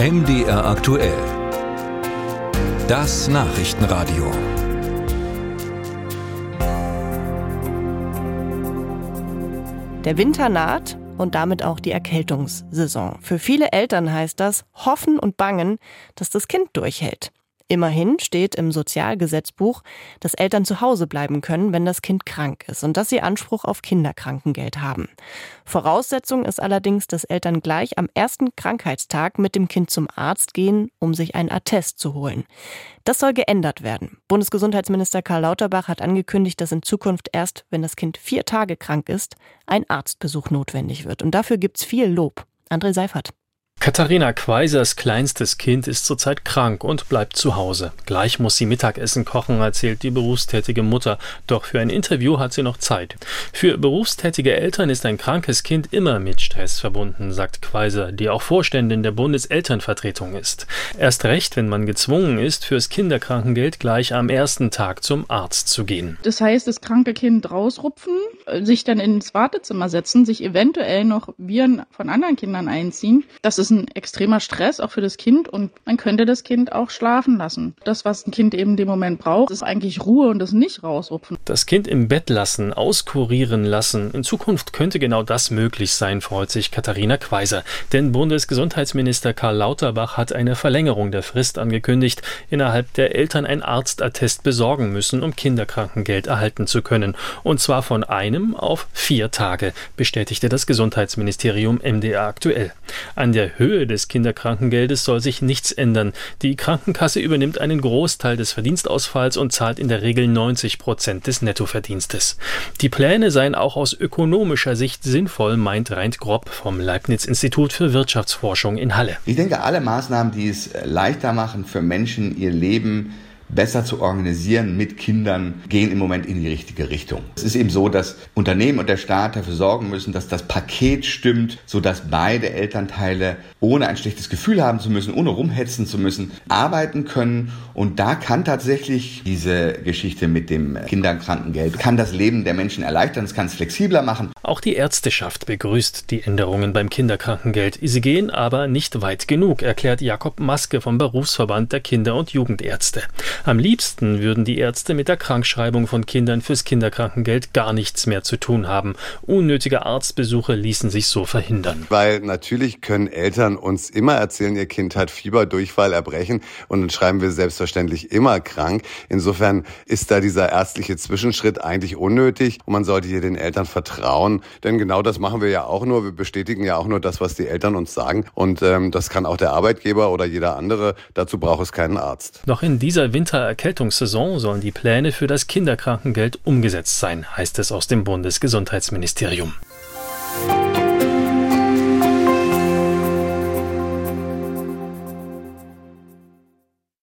MDR aktuell. Das Nachrichtenradio. Der Winter naht und damit auch die Erkältungssaison. Für viele Eltern heißt das hoffen und bangen, dass das Kind durchhält. Immerhin steht im Sozialgesetzbuch, dass Eltern zu Hause bleiben können, wenn das Kind krank ist und dass sie Anspruch auf Kinderkrankengeld haben. Voraussetzung ist allerdings, dass Eltern gleich am ersten Krankheitstag mit dem Kind zum Arzt gehen, um sich einen Attest zu holen. Das soll geändert werden. Bundesgesundheitsminister Karl Lauterbach hat angekündigt, dass in Zukunft erst, wenn das Kind vier Tage krank ist, ein Arztbesuch notwendig wird. Und dafür gibt's viel Lob. André Seifert. Katharina Quaisers kleinstes Kind ist zurzeit krank und bleibt zu Hause. Gleich muss sie Mittagessen kochen, erzählt die berufstätige Mutter. Doch für ein Interview hat sie noch Zeit. Für berufstätige Eltern ist ein krankes Kind immer mit Stress verbunden, sagt Quaiser, die auch Vorständin der Bundeselternvertretung ist. Erst recht, wenn man gezwungen ist, fürs Kinderkrankengeld gleich am ersten Tag zum Arzt zu gehen. Das heißt, das kranke Kind rausrupfen, sich dann ins Wartezimmer setzen, sich eventuell noch Viren von anderen Kindern einziehen. Das ist ein extremer Stress auch für das Kind und man könnte das Kind auch schlafen lassen. Das, was ein Kind eben in dem Moment braucht, ist eigentlich Ruhe und das nicht rausrupfen. Das Kind im Bett lassen, auskurieren lassen. In Zukunft könnte genau das möglich sein, freut sich Katharina Quaiser. Denn Bundesgesundheitsminister Karl Lauterbach hat eine Verlängerung der Frist angekündigt, innerhalb der Eltern ein Arztattest besorgen müssen, um Kinderkrankengeld erhalten zu können. Und zwar von einem auf vier Tage, bestätigte das Gesundheitsministerium MDR aktuell. An der Höhe des Kinderkrankengeldes soll sich nichts ändern. Die Krankenkasse übernimmt einen Großteil des Verdienstausfalls und zahlt in der Regel 90 Prozent des Nettoverdienstes. Die Pläne seien auch aus ökonomischer Sicht sinnvoll, meint Reint Grob vom Leibniz-Institut für Wirtschaftsforschung in Halle. Ich denke, alle Maßnahmen, die es leichter machen für Menschen, ihr Leben besser zu organisieren mit Kindern, gehen im Moment in die richtige Richtung. Es ist eben so, dass Unternehmen und der Staat dafür sorgen müssen, dass das Paket stimmt, sodass beide Elternteile ohne ein schlechtes Gefühl haben zu müssen, ohne rumhetzen zu müssen, arbeiten können. Und da kann tatsächlich diese Geschichte mit dem Kinderkrankengeld, kann das Leben der Menschen erleichtern, es kann es flexibler machen. Auch die Ärzteschaft begrüßt die Änderungen beim Kinderkrankengeld. Sie gehen aber nicht weit genug, erklärt Jakob Maske vom Berufsverband der Kinder- und Jugendärzte. Am liebsten würden die Ärzte mit der Krankschreibung von Kindern fürs Kinderkrankengeld gar nichts mehr zu tun haben. Unnötige Arztbesuche ließen sich so verhindern. Weil natürlich können Eltern uns immer erzählen, ihr Kind hat Fieber, Durchfall, Erbrechen und dann schreiben wir selbstverständlich immer krank. Insofern ist da dieser ärztliche Zwischenschritt eigentlich unnötig und man sollte hier den Eltern vertrauen, denn genau das machen wir ja auch nur. Wir bestätigen ja auch nur das, was die Eltern uns sagen und ähm, das kann auch der Arbeitgeber oder jeder andere. Dazu braucht es keinen Arzt. Noch in dieser Winter Wintererkältungssaison sollen die Pläne für das Kinderkrankengeld umgesetzt sein, heißt es aus dem Bundesgesundheitsministerium.